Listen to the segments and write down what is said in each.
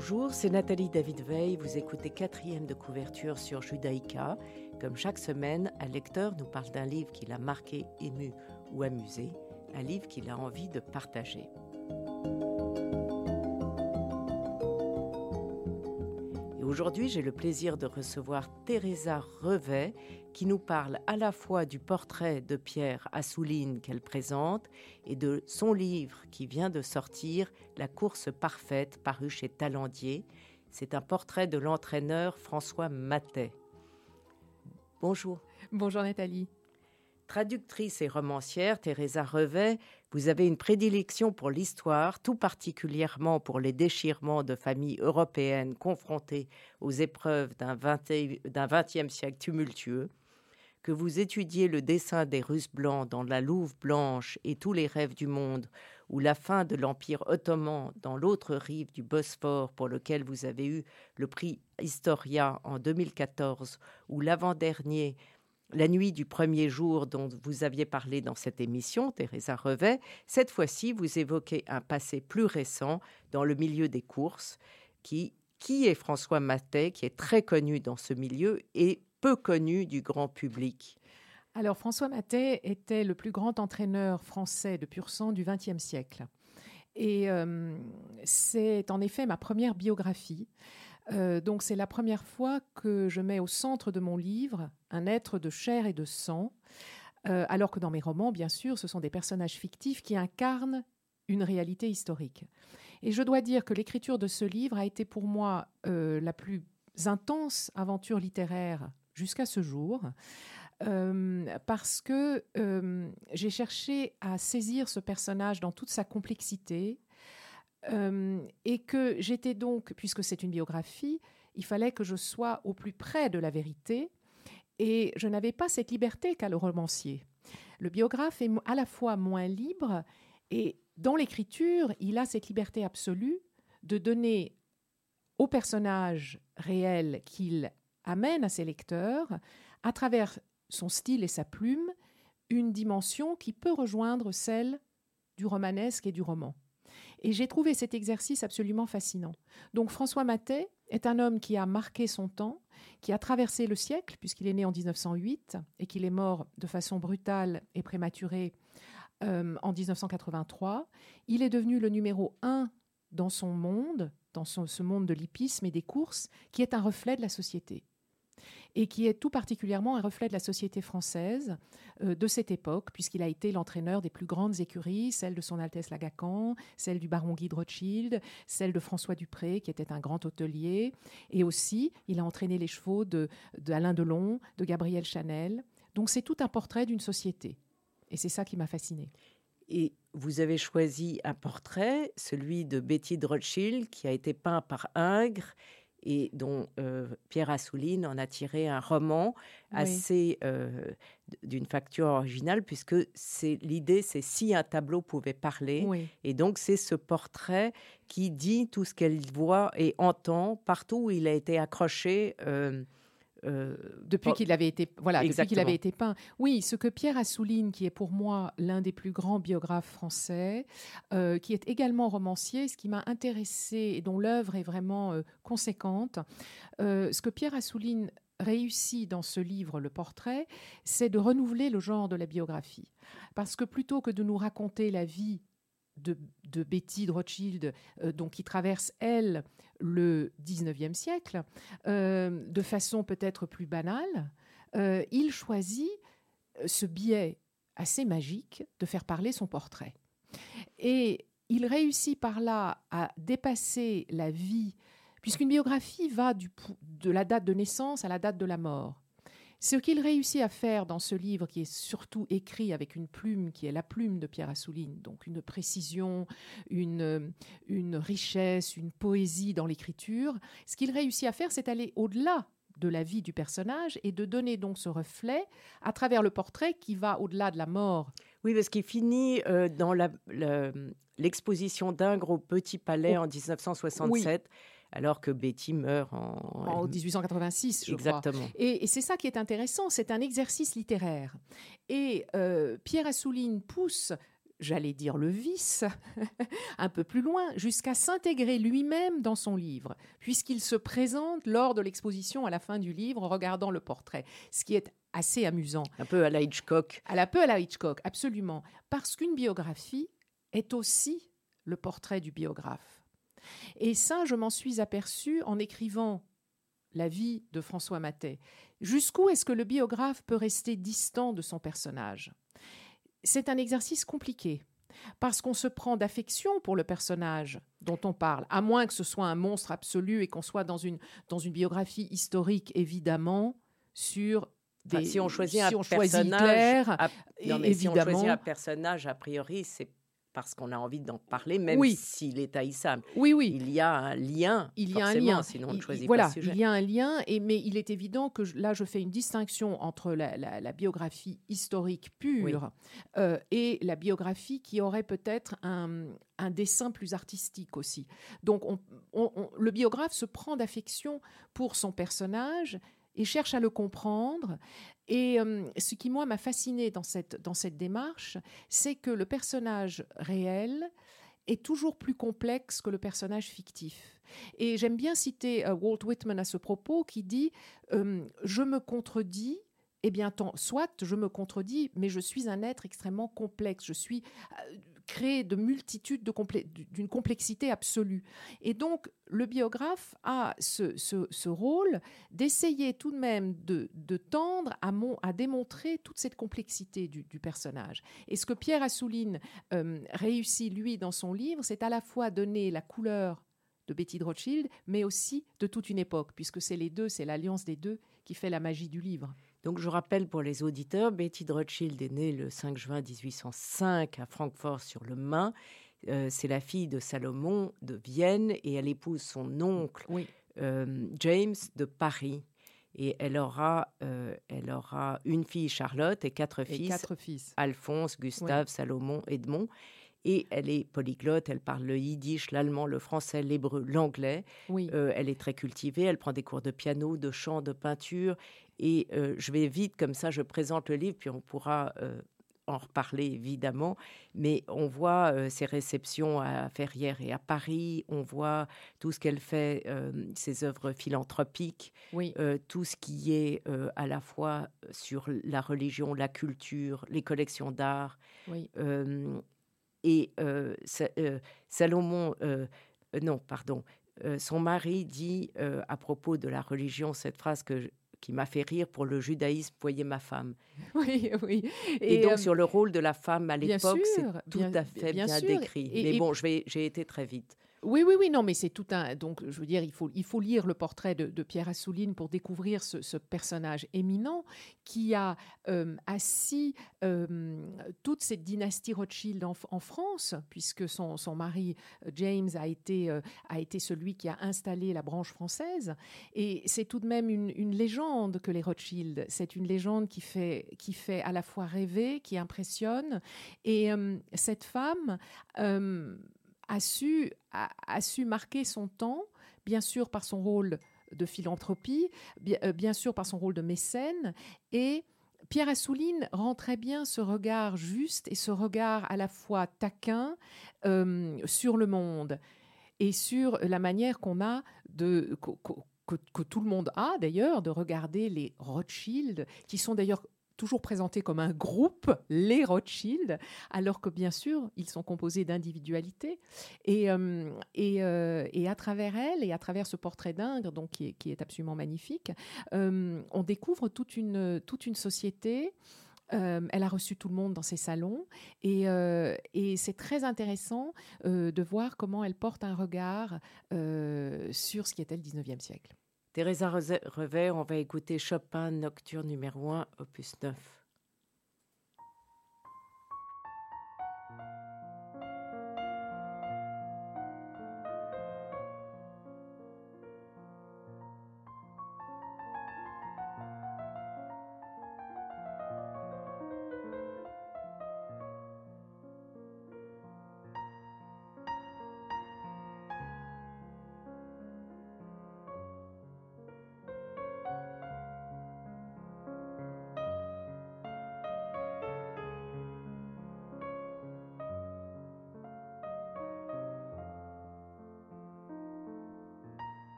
Bonjour, c'est Nathalie David Veil. Vous écoutez quatrième de couverture sur Judaïka. Comme chaque semaine, un lecteur nous parle d'un livre qui l'a marqué, ému ou amusé, un livre qu'il a envie de partager. Aujourd'hui, j'ai le plaisir de recevoir Teresa Revet, qui nous parle à la fois du portrait de Pierre Assouline qu'elle présente et de son livre qui vient de sortir, La course parfaite, paru chez Talendier. C'est un portrait de l'entraîneur François Matet. Bonjour. Bonjour Nathalie. Traductrice et romancière, Teresa Revet, vous avez une prédilection pour l'histoire, tout particulièrement pour les déchirements de familles européennes confrontées aux épreuves d'un XXe siècle tumultueux, que vous étudiez le dessin des Russes blancs dans la Louve blanche et tous les rêves du monde, ou la fin de l'Empire ottoman dans l'autre rive du Bosphore pour lequel vous avez eu le prix Historia en 2014, ou l'avant-dernier la nuit du premier jour dont vous aviez parlé dans cette émission, Teresa Revet, cette fois-ci, vous évoquez un passé plus récent dans le milieu des courses, qui, qui est François Matet, qui est très connu dans ce milieu et peu connu du grand public. Alors François Matet était le plus grand entraîneur français de pur sang du XXe siècle. Et euh, c'est en effet ma première biographie. Euh, donc c'est la première fois que je mets au centre de mon livre un être de chair et de sang, euh, alors que dans mes romans, bien sûr, ce sont des personnages fictifs qui incarnent une réalité historique. Et je dois dire que l'écriture de ce livre a été pour moi euh, la plus intense aventure littéraire jusqu'à ce jour, parce que j'ai cherché à saisir ce personnage dans toute sa complexité, euh, et que j'étais donc, puisque c'est une biographie, il fallait que je sois au plus près de la vérité, et je n'avais pas cette liberté qu'a le romancier. Le biographe est à la fois moins libre, et dans l'écriture, il a cette liberté absolue de donner au personnage réel qu'il amène à ses lecteurs, à travers son style et sa plume, une dimension qui peut rejoindre celle du romanesque et du roman. Et j'ai trouvé cet exercice absolument fascinant. Donc François Matet est un homme qui a marqué son temps, qui a traversé le siècle, puisqu'il est né en 1908 et qu'il est mort de façon brutale et prématurée euh, en 1983. Il est devenu le numéro un dans son monde, dans ce monde de l'hippisme et des courses, qui est un reflet de la société et qui est tout particulièrement un reflet de la société française euh, de cette époque, puisqu'il a été l'entraîneur des plus grandes écuries, celle de Son Altesse Lagacan, celle du baron Guy de Rothschild, celle de François Dupré, qui était un grand hôtelier, et aussi il a entraîné les chevaux de, de Delon, de Gabriel Chanel. Donc c'est tout un portrait d'une société, et c'est ça qui m'a fasciné. Et vous avez choisi un portrait, celui de Betty de Rothschild, qui a été peint par Ingres et dont euh, Pierre Assouline en a tiré un roman assez euh, d'une facture originale, puisque c'est l'idée, c'est si un tableau pouvait parler, et donc c'est ce portrait qui dit tout ce qu'elle voit et entend partout où il a été accroché. Euh, euh, depuis qu'il avait été voilà depuis qu'il avait été peint. Oui, ce que Pierre Assouline, qui est pour moi l'un des plus grands biographes français, euh, qui est également romancier, ce qui m'a intéressé et dont l'œuvre est vraiment euh, conséquente, ce que Pierre Assouline réussit dans ce livre, Le Portrait, c'est de renouveler le genre de la biographie. Parce que plutôt que de nous raconter la vie de, Betty de Rothschild, euh, donc qui traverse, elle, le 19e siècle, euh, de façon peut-être plus banale, euh, il choisit ce biais assez magique de faire parler son portrait. Et il réussit par là à dépasser la vie, puisqu'une biographie va du, de la date de naissance à la date de la mort. Ce qu'il réussit à faire dans ce livre, qui est surtout écrit avec une plume qui est la plume de Pierre Assouline, donc une précision, une, une richesse, une poésie dans l'écriture, ce qu'il réussit à faire, c'est aller au-delà de la vie du personnage et de donner donc ce reflet à travers le portrait qui va au-delà de la mort. Oui, parce qu'il finit euh, dans l'exposition d'Ingres au Petit Palais en 1967 alors que Betty meurt en, 1886, je Exactement. crois. Et, c'est ça qui est intéressant, c'est un exercice littéraire. Et euh, Pierre Assouline pousse j'allais dire le vice, un peu plus loin, jusqu'à s'intégrer lui-même dans son livre, puisqu'il se présente lors de l'exposition à la fin du livre en regardant le portrait, ce qui est assez amusant. Un peu à la Hitchcock. À la peu à la Hitchcock, absolument. Parce qu'une biographie est aussi le portrait du biographe. Et ça, je m'en suis aperçue en écrivant la vie de François Matet. Jusqu'où est-ce que le biographe peut rester distant de son personnage? C'est un exercice compliqué parce qu'on se prend d'affection pour le personnage dont on parle, à moins que ce soit un monstre absolu et qu'on soit dans une, dans une biographie historique, évidemment, sur des, si on choisit un personnage, Hitler, si on choisit un personnage, a priori, c'est parce qu'on a envie d'en parler, même s'il est haïssable. Oui, oui. Il y a un lien. Il y a un lien. Sinon, on ne choisit voilà, pas le sujet. il y a un lien. Et, mais il est évident que là, je fais une distinction entre la, biographie historique pure euh, et la biographie qui aurait peut-être un, dessin plus artistique aussi. Donc, le biographe se prend d'affection pour son personnage et cherche à le comprendre. Et euh, ce qui, moi, m'a fasciné dans cette, dans cette démarche, c'est que le personnage réel est toujours plus complexe que le personnage fictif. Et j'aime bien citer euh, Walt Whitman à ce propos qui dit euh, Je me contredis eh bien, tant, soit je me contredis, mais je suis un être extrêmement complexe. Je suis créé de multitudes d'une complexité absolue. Et donc, le biographe a ce, rôle d'essayer tout de même de, tendre à, à, démontrer toute cette complexité du, personnage. Et ce que Pierre Assouline euh, réussit, lui, dans son livre, c'est à la fois donner la couleur de Betty de Rothschild, mais aussi de toute une époque, puisque c'est les deux, c'est l'alliance des deux qui fait la magie du livre. Donc je rappelle pour les auditeurs, Betty de Rothschild est née le 5 juin 1805 à Francfort-sur-le-Main. Euh, c'est la fille de Salomon de Vienne et elle épouse son oncle euh, James de Paris. Et elle aura, euh, elle aura une fille Charlotte et quatre fils. quatre fils. Alphonse, Gustave, Salomon, Edmond. Et elle est polyglotte, elle parle le yiddish, l'allemand, le français, l'hébreu, l'anglais. Oui. elle est très cultivée, elle prend des cours de piano, de chant, de peinture. Et euh, je vais vite, comme ça, je présente le livre, puis on pourra euh, en reparler évidemment. Mais on voit euh, ses réceptions à Ferrières et à Paris, on voit tout ce qu'elle fait, ses œuvres philanthropiques, oui. tout ce qui est à la fois sur la religion, la culture, les collections d'art. Oui. Et Salomon, non, pardon. son mari dit à propos de la religion cette phrase que qui m'a fait rire pour le judaïsme, voyez ma femme. Oui, oui. Et, donc, euh, sur le rôle de la femme à l'époque, c'est tout à fait bien, décrit. Mais bon, j'ai été très vite. Oui, oui, oui, non, mais c'est tout un. Donc, je veux dire, il faut, lire le portrait de, Pierre Assouline pour découvrir ce, personnage éminent qui a euh, assis euh, toute cette dynastie Rothschild en, France, puisque son, mari euh, James a été, a été celui qui a installé la branche française. Et c'est tout de même une, une, légende que les Rothschild. C'est une légende qui fait, qui fait à la fois rêver, qui impressionne. Et cette femme a su, a, su marquer son temps, bien sûr par son rôle de philanthropie, euh, bien, sûr par son rôle de mécène, et Pierre Assouline rend très bien ce regard juste et ce regard à la fois taquin euh, sur le monde et sur la manière qu'on a de que, que, tout le monde a d'ailleurs de regarder les Rothschild, qui sont d'ailleurs toujours présentés comme un groupe, les Rothschild, alors que bien sûr, ils sont composés d'individualités. Et, euh, euh, et, à travers elle, et à travers ce portrait d'Ingres, donc qui est, qui est, absolument magnifique, euh, on découvre toute une, toute une société. elle a reçu tout le monde dans ses salons et, et c'est très intéressant de voir comment elle porte un regard sur ce qui était le 19e siècle. Teresa Revers, on va écouter Chopin Nocturne numéro 1, opus 9.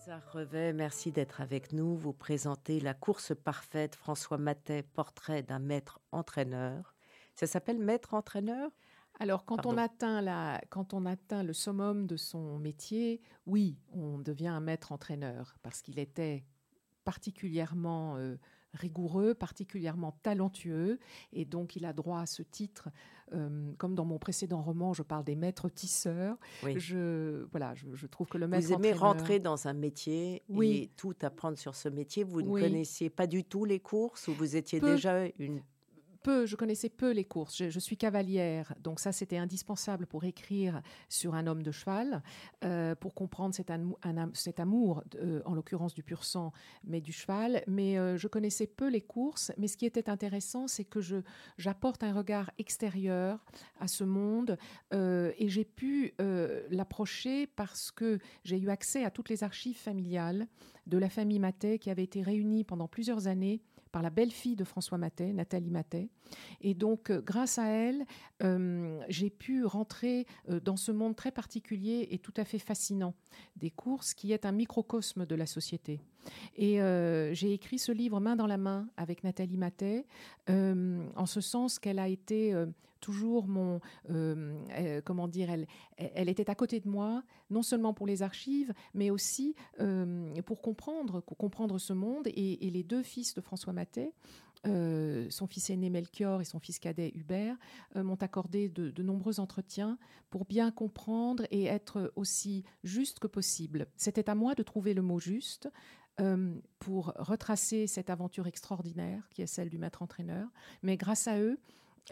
Teresa Revet, merci d'être avec nous. Vous présentez La course parfaite, François Matet, portrait d'un maître entraîneur. Ça s'appelle maître entraîneur? Alors, quand on, atteint la, quand on atteint le summum de son métier, oui, on devient un maître entraîneur parce qu'il était particulièrement euh, rigoureux, particulièrement talentueux, et donc il a droit à ce titre. Euh, comme dans mon précédent roman, je parle des maîtres tisseurs. Je, voilà, je, trouve que le maître Vous aimez rentrer dans un métier oui. et tout apprendre sur ce métier. Vous ne connaissiez pas du tout les courses ou vous étiez déjà une peu, je connaissais peu les courses. Je, suis cavalière, donc ça c'était indispensable pour écrire sur un homme de cheval, euh, pour comprendre cet, cet amour, euh, en l'occurrence du pur sang, mais du cheval. Mais euh, je connaissais peu les courses. Mais ce qui était intéressant, c'est que j'apporte un regard extérieur à ce monde et j'ai pu l'approcher parce que j'ai eu accès à toutes les archives familiales de la famille Matet qui avait été réunie pendant plusieurs années par la belle-fille de François Matet, Nathalie Matet. Et donc, euh, grâce à elle, euh, j'ai pu rentrer euh, dans ce monde très particulier et tout à fait fascinant des courses, qui est un microcosme de la société. Et j'ai écrit ce livre main dans la main avec Nathalie Matet, en ce sens qu'elle a été toujours mon, comment dire, elle, était à côté de moi, non seulement pour les archives, mais aussi pour comprendre, comprendre ce monde. Et, les deux fils de François Matet euh, son fils aîné Melchior et son fils cadet Hubert euh, m'ont accordé de, nombreux entretiens pour bien comprendre et être aussi juste que possible. C'était à moi de trouver le mot juste euh, pour retracer cette aventure extraordinaire qui est celle du maître entraîneur. Mais grâce à eux,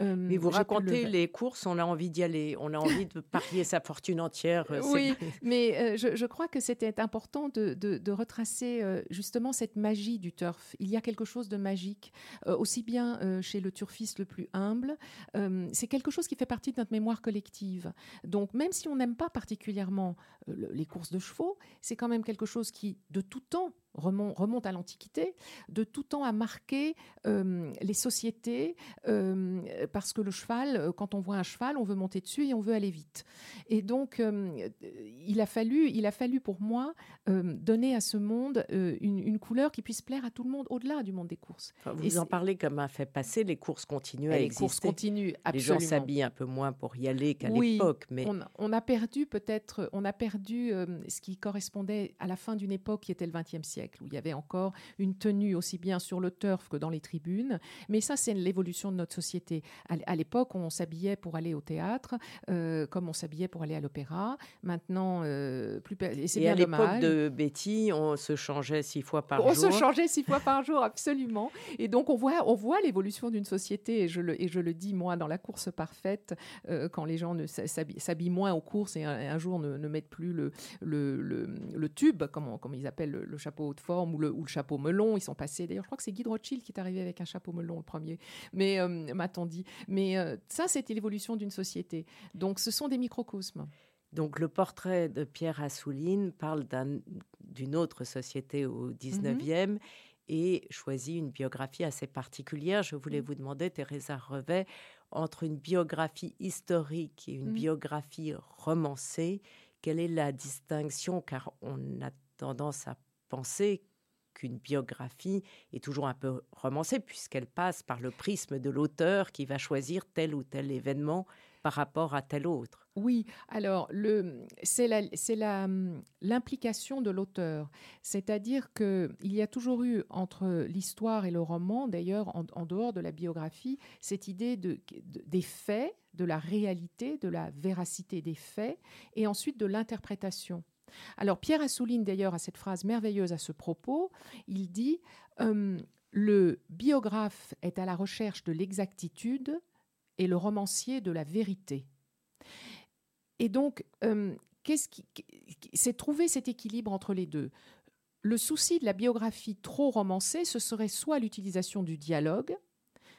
mais vous racontez les courses, on a envie d'y aller, on a envie de parier sa fortune entière. Euh, oui, mais euh, je, crois que c'était important de, retracer euh, justement cette magie du turf. Il y a quelque chose de magique, aussi bien chez le turfiste le plus humble. c'est quelque chose qui fait partie de notre mémoire collective. Donc même si on n'aime pas particulièrement les courses de chevaux, c'est quand même quelque chose qui, de tout temps, remonte, à l'Antiquité, de tout temps a marqué euh, les sociétés, euh, parce que le cheval, euh, quand on voit un cheval, on veut monter dessus et on veut aller vite. Et donc, il, a fallu, il a fallu pour moi donner à ce monde une, couleur qui puisse plaire à tout le monde, au-delà du monde des courses. vous en parlez comme un fait passé, les courses continuent à les exister. Les courses continuent, absolument. Les gens s'habillent un peu moins pour y aller qu'à l'époque. Mais... On, on, a perdu peut-être, on a perdu ce qui correspondait à la fin d'une époque qui était le XXe siècle où il y avait encore une tenue aussi bien sur le turf que dans les tribunes. Mais ça, c'est l'évolution de notre société. À l'époque, on s'habillait pour aller au théâtre, euh, comme on s'habillait pour aller à l'opéra. Maintenant, euh, plus et c'est bien à l'époque de Betty, on se changeait six fois par jour. On se changeait six fois par jour, absolument. Et donc, on voit, on voit l'évolution d'une société. Et je, le, et je le dis, moi, dans la course parfaite, euh, quand les gens ne s'habillent moins aux courses et un, jour ne, mettent plus le, le, le, tube, comme, comme ils appellent le, le chapeau de forme ou le, ou le chapeau melon. Ils sont passés. D'ailleurs, je crois que c'est Guy de Rothschild qui est arrivé avec un chapeau melon le premier. Mais euh, m'a-t-on dit. Mais euh, ça, c'était l'évolution d'une société. Donc, ce sont des microcosmes. Donc, le portrait de Pierre Assouline parle d'une autre société au 19e. Mhm. et choisit une biographie assez particulière. Je voulais mhm. vous demander, Teresa Revet, entre une biographie historique et une mhm. biographie romancée, quelle est la distinction? Car on a tendance à penser qu'une biographie est toujours un peu romancée puisqu'elle passe par le prisme de l'auteur qui va choisir tel ou tel événement par rapport à tel autre. Oui, alors c'est l'implication de l'auteur, c'est-à-dire qu'il y a toujours eu entre l'histoire et le roman, d'ailleurs en, dehors de la biographie, cette idée de, des faits, de la réalité, de la véracité des faits, et ensuite de l'interprétation. Alors Pierre Assouline d'ailleurs a cette phrase merveilleuse à ce propos. Il dit hum, Le biographe est à la recherche de l'exactitude et le romancier de la vérité. Et donc, qui, c'est trouver cet équilibre entre les deux. Le souci de la biographie trop romancée, ce serait soit l'utilisation du dialogue,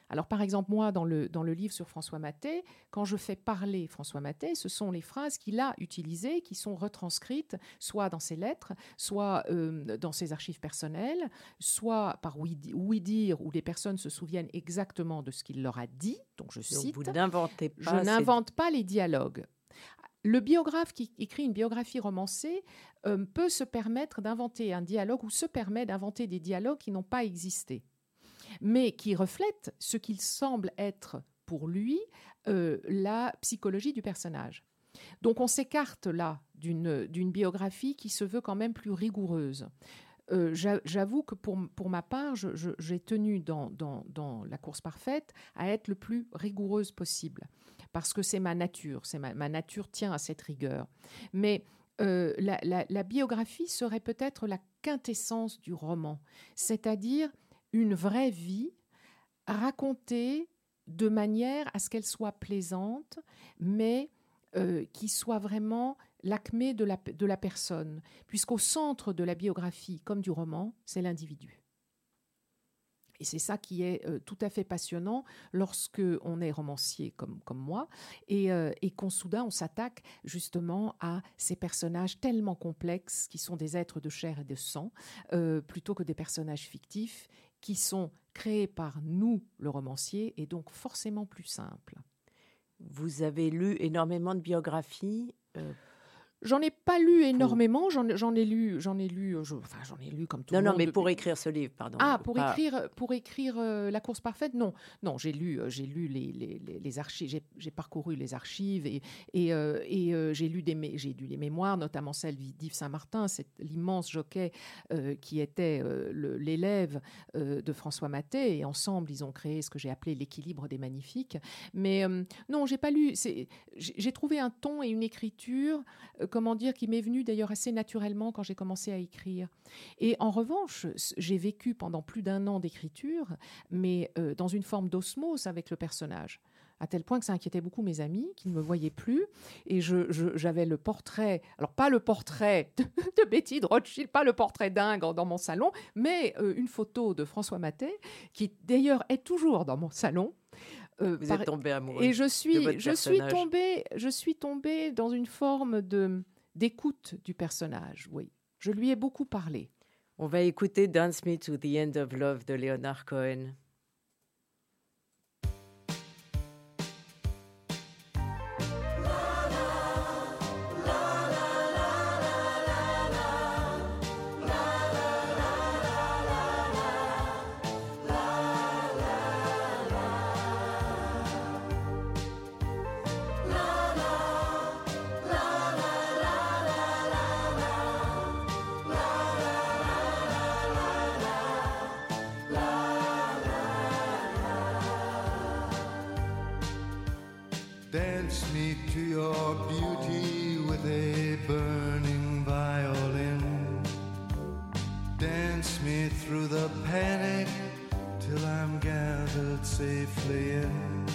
alors, par exemple, moi, dans le, dans le livre sur François Maté, quand je fais parler François Maté, ce sont les phrases qu'il a utilisées qui sont retranscrites soit dans ses lettres, soit euh, dans ses archives personnelles, soit par oui, dire, où les personnes se souviennent exactement de ce qu'il leur a dit. Donc, je cite. vous n'inventez pas. Je n'invente pas les dialogues. le biographe qui écrit une biographie romancée euh, peut se permettre d'inventer un dialogue ou se permet d'inventer des dialogues qui n'ont pas existé, mais qui reflètent ce qu'il semble être pour lui euh, la psychologie du personnage. Donc on s'écarte là d'une biographie qui se veut quand même plus rigoureuse. Euh, j'avoue que pour, pour, ma part, j'ai tenu dans, dans, la course parfaite à être le plus rigoureuse possible, parce que c'est ma nature, c'est ma, ma, nature tient à cette rigueur. Mais euh, la, biographie serait peut-être la quintessence du roman, c'est-à-dire une vraie vie racontée de manière à ce qu'elle soit plaisante, mais euh, qui soit vraiment l'acmé de la, de la personne, puisqu'au centre de la biographie, comme du roman, c'est l'individu. Et c'est ça qui est euh, tout à fait passionnant lorsque on est romancier comme, comme moi et, euh, et qu'on soudain on s'attaque justement à ces personnages tellement complexes qui sont des êtres de chair et de sang plutôt que des personnages fictifs qui sont créés par nous, le romancier, et donc forcément plus simples. Vous avez lu énormément de biographies euh, J'en ai pas lu énormément, j'en ai lu, j'en ai lu, enfin j'en ai lu comme tout le monde. Non, non, mais pour écrire ce livre, pardon. Ah, pour écrire, pour écrire euh, La course parfaite, non, non, j'ai lu, euh, j'ai lu les, les, les archives, j'ai parcouru les archives et et, euh, et j'ai lu des, j'ai lu les mémoires, notamment celle d'Yves Saint-Martin, c'est l'immense jockey qui était l'élève de François Maté, et ensemble ils ont créé ce que j'ai appelé l'équilibre des magnifiques. Mais non, j'ai pas lu, j'ai trouvé un ton et une écriture comment dire, qui m'est venu d'ailleurs assez naturellement quand j'ai commencé à écrire. Et en revanche, j'ai vécu pendant plus d'un an d'écriture, mais euh, dans une forme d'osmose avec le personnage à tel point que ça inquiétait beaucoup mes amis qui ne me voyaient plus. Et j'avais le portrait, alors pas le portrait de, Betty de Rothschild, pas le portrait dingue dans mon salon, mais euh, une photo de François Matet, qui d'ailleurs est toujours dans mon salon. Euh, Vous êtes tombé amoureux. Et je suis, je suis tombée, je suis tombée dans une forme de d'écoute du personnage. Oui, je lui ai beaucoup parlé. On va écouter Dance Me to the End of Love de Leonard Cohen. Dance me to your beauty with a burning violin. Dance me through the panic till I'm gathered safely in.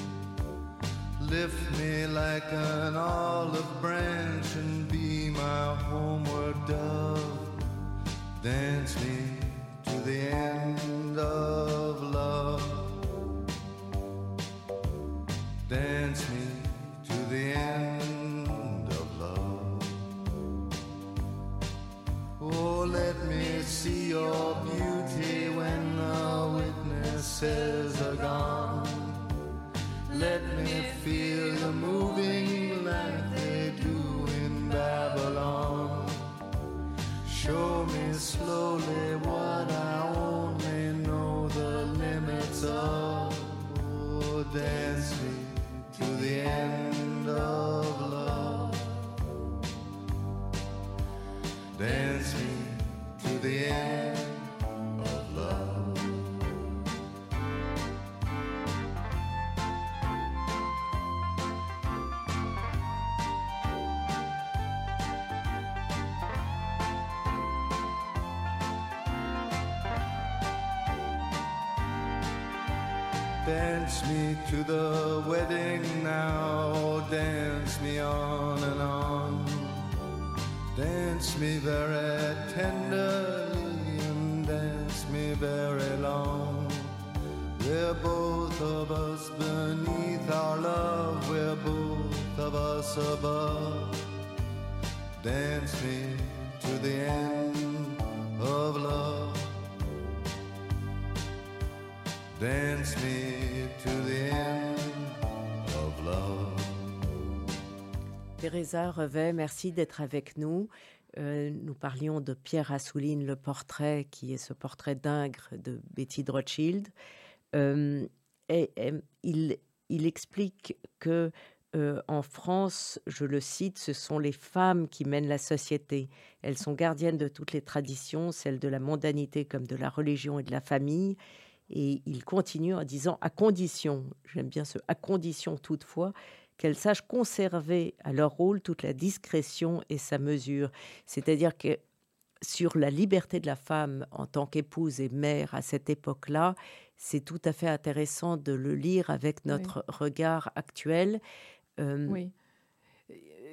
Lift me like an olive branch and be my homeward dove. Dance me to the end of. me slowly what I only know the limits of. Oh, dance me to the end of love. Dance me to the end. Us above. Dance me to the end of love. Dance me Teresa Revet, merci d'être avec nous. Euh, nous parlions de Pierre Assouline, le portrait, qui est ce portrait d'Ingres de Betty de Rothschild. Euh, et, il, explique que euh, en France, je le cite, ce sont les femmes qui mènent la société. Elles sont gardiennes de toutes les traditions, celles de la mondanité comme de la religion et de la famille. Et il continue en disant à condition, j'aime bien ce à condition toutefois, qu'elles sachent conserver à leur rôle toute la discrétion et sa mesure. C'est-à-dire que sur la liberté de la femme en tant qu'épouse et mère à cette époque-là, c'est tout à fait intéressant de le lire avec notre regard actuel. Euh, oui.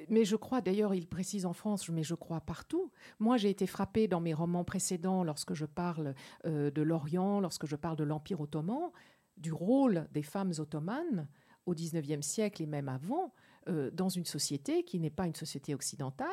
Mais je crois, d'ailleurs, il précise en France, mais je crois partout. Moi, j'ai été frappée dans mes romans précédents, lorsque je parle euh, de l'Orient, lorsque je parle de l'Empire ottoman, du rôle des femmes ottomanes au XIXe siècle et même avant, euh, dans une société qui n'est pas une société occidentale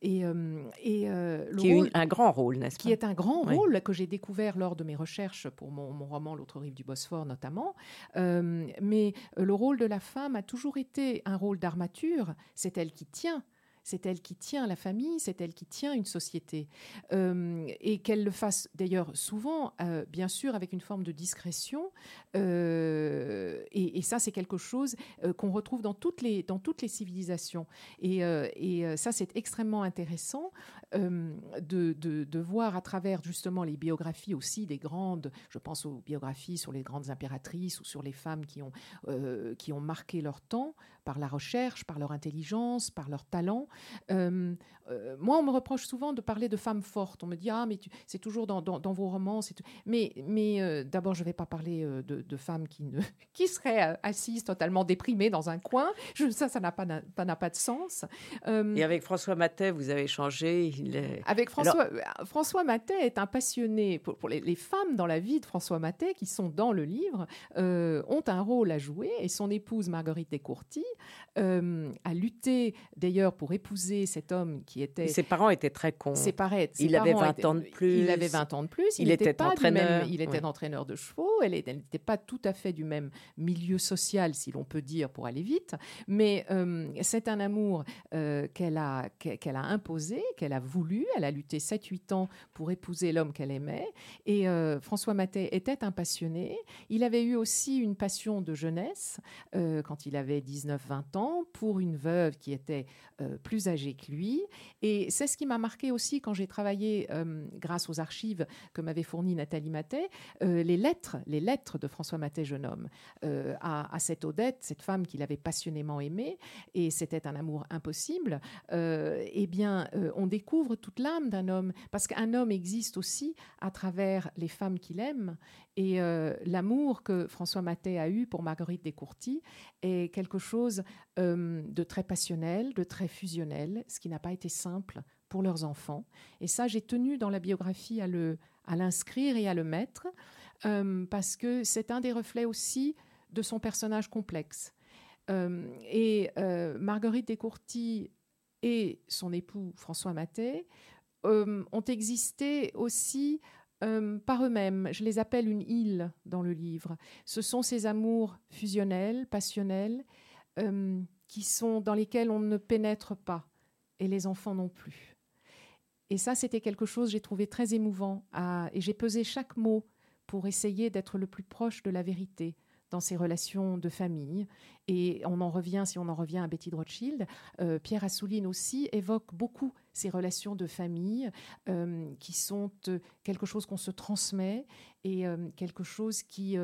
et, euh, et euh, qui est un grand rôle, n'est-ce pas Qui est un grand rôle que j'ai découvert lors de mes recherches pour mon, mon roman L'autre rive du Bosphore notamment. mais le rôle de la femme a toujours été un rôle d'armature. C'est elle qui tient c'est elle qui tient la famille, c'est elle qui tient une société. Euh, et qu'elle le fasse d'ailleurs souvent, euh, bien sûr, avec une forme de discrétion. Euh, et, ça, c'est quelque chose qu'on retrouve dans toutes les, dans toutes les civilisations. Et, ça, c'est extrêmement intéressant de, de, voir à travers justement les biographies aussi des grandes, je pense aux biographies sur les grandes impératrices ou sur les femmes qui ont, qui ont marqué leur temps par la recherche, par leur intelligence, par leur talent. Euh, euh, moi, on me reproche souvent de parler de femmes fortes. On me dit ah mais c'est toujours dans, vos romans. Mais, mais euh, d'abord, je ne vais pas parler de, femmes qui, ne, qui seraient assises totalement déprimées dans un coin. Je, ça, ça n'a pas, n'a pas de sens. Et avec François Matet, vous avez changé. Avec François, François Matet est un passionné pour, pour les, femmes dans la vie de François Matet qui sont dans le livre ont un rôle à jouer et son épouse Marguerite Descourtis a lutté d'ailleurs pour épouser cet homme qui était. Ses parents étaient très cons. Ses parents, il avait 20 ans de plus. Il avait 20 ans de plus. Il, était pas entraîneur. il était entraîneur de chevaux. Elle n'était pas tout à fait du même milieu social, si l'on peut dire, pour aller vite. Mais c'est un amour qu'elle a, qu'elle a imposé, qu'elle a voulu. Elle a lutté 7-8 ans pour épouser l'homme qu'elle aimait. Et François Matet était un passionné. Il avait eu aussi une passion de jeunesse quand il avait 19-20 ans pour une veuve qui était euh, plus âgée que lui. Et c'est ce qui m'a marqué aussi quand j'ai travaillé, euh, grâce aux archives que m'avait fournies Nathalie Matet, euh, les lettres, les lettres de François Matet, jeune homme, à, cette Odette, cette femme qu'il avait passionnément aimée, et c'était un amour impossible. eh bien, on découvre toute l'âme d'un homme, parce qu'un homme existe aussi à travers les femmes qu'il aime, et l'amour que François Matet a eu pour Marguerite Descourtis est quelque chose de très passionnel, de très fusionnel, ce qui n'a pas été simple pour leurs enfants. Et ça, j'ai tenu dans la biographie à l'inscrire et à le mettre parce que c'est un des reflets aussi de son personnage complexe. et Marguerite Descourtis et son époux François Matet ont existé aussi par eux-mêmes. Je les appelle une île dans le livre. Ce sont ces amours fusionnels, passionnels, qui sont dans lesquels on ne pénètre pas, et les enfants non plus. Et ça, c'était quelque chose j'ai trouvé très émouvant, et j'ai pesé chaque mot pour essayer d'être le plus proche de la vérité dans ces relations de famille. Et on en revient, si on en revient à Betty de Rothschild, euh, Pierre Assouline aussi évoque beaucoup ces relations de famille euh, qui sont euh, quelque chose qu'on se transmet et quelque chose qui,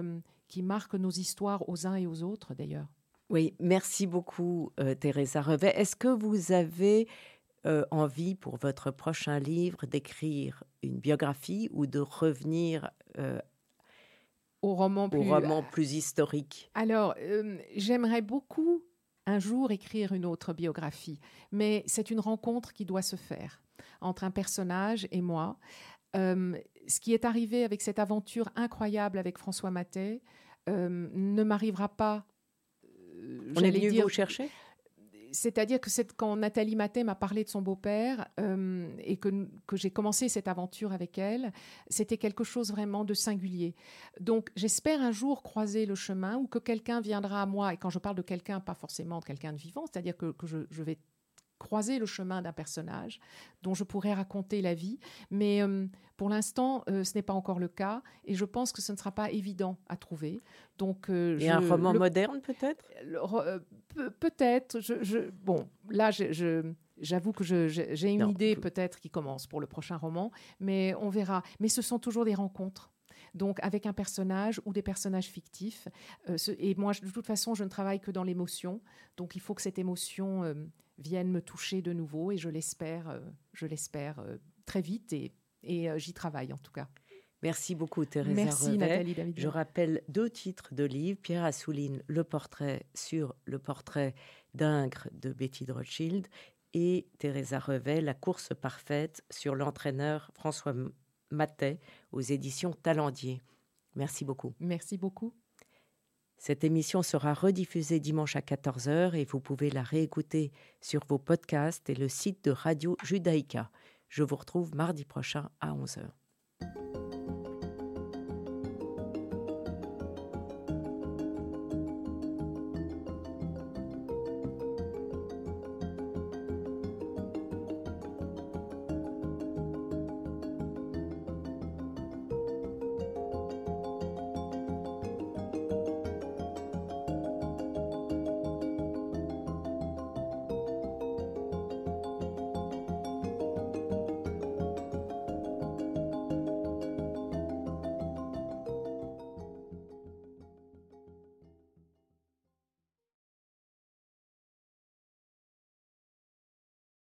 qui marque nos histoires aux uns et aux autres d'ailleurs. Oui, merci beaucoup, Teresa Revet. Est-ce que vous avez envie pour votre prochain livre d'écrire une biographie ou de revenir au roman plus, roman plus historique Alors, j'aimerais beaucoup un jour écrire une autre biographie, mais c'est une rencontre qui doit se faire entre un personnage et moi. ce qui est arrivé avec cette aventure incroyable avec François Matet ne m'arrivera pas on est venu vous chercher? C'est-à-dire que quand Nathalie Matet m'a parlé de son beau-père euh, et que, que j'ai commencé cette aventure avec elle, c'était quelque chose vraiment de singulier. Donc j'espère un jour croiser le chemin ou que quelqu'un viendra à moi, et quand je parle de quelqu'un, pas forcément de quelqu'un de vivant, c'est-à-dire que, je, vais croiser le chemin d'un personnage dont je pourrais raconter la vie. Mais euh, pour l'instant, euh, ce n'est pas encore le cas et je pense que ce ne sera pas évident à trouver. Donc, euh, et un roman moderne peut-être? Peut-être. Je, bon, là, J'avoue que j'ai une idée peut-être qui commence pour le prochain roman, mais on verra. Mais ce sont toujours des rencontres donc avec un personnage ou des personnages fictifs. et moi, de toute façon, je ne travaille que dans l'émotion, donc il faut que cette émotion viennent me toucher de nouveau et je l'espère, euh, je l'espère euh, très vite et, et euh, j'y travaille en tout cas. Merci beaucoup, Thérèse. Merci, Nathalie David. Je rappelle deux titres de livres. Pierre Assouline, Le portrait sur le portrait d'Ingres de Betty de Rothschild et Teresa Revet, La course parfaite sur l'entraîneur François Matet aux éditions Talendier. Merci beaucoup. Merci beaucoup. Cette émission sera rediffusée dimanche à 14h et vous pouvez la réécouter sur vos podcasts et le site de Radio Judaïka. Je vous retrouve mardi prochain à 11h.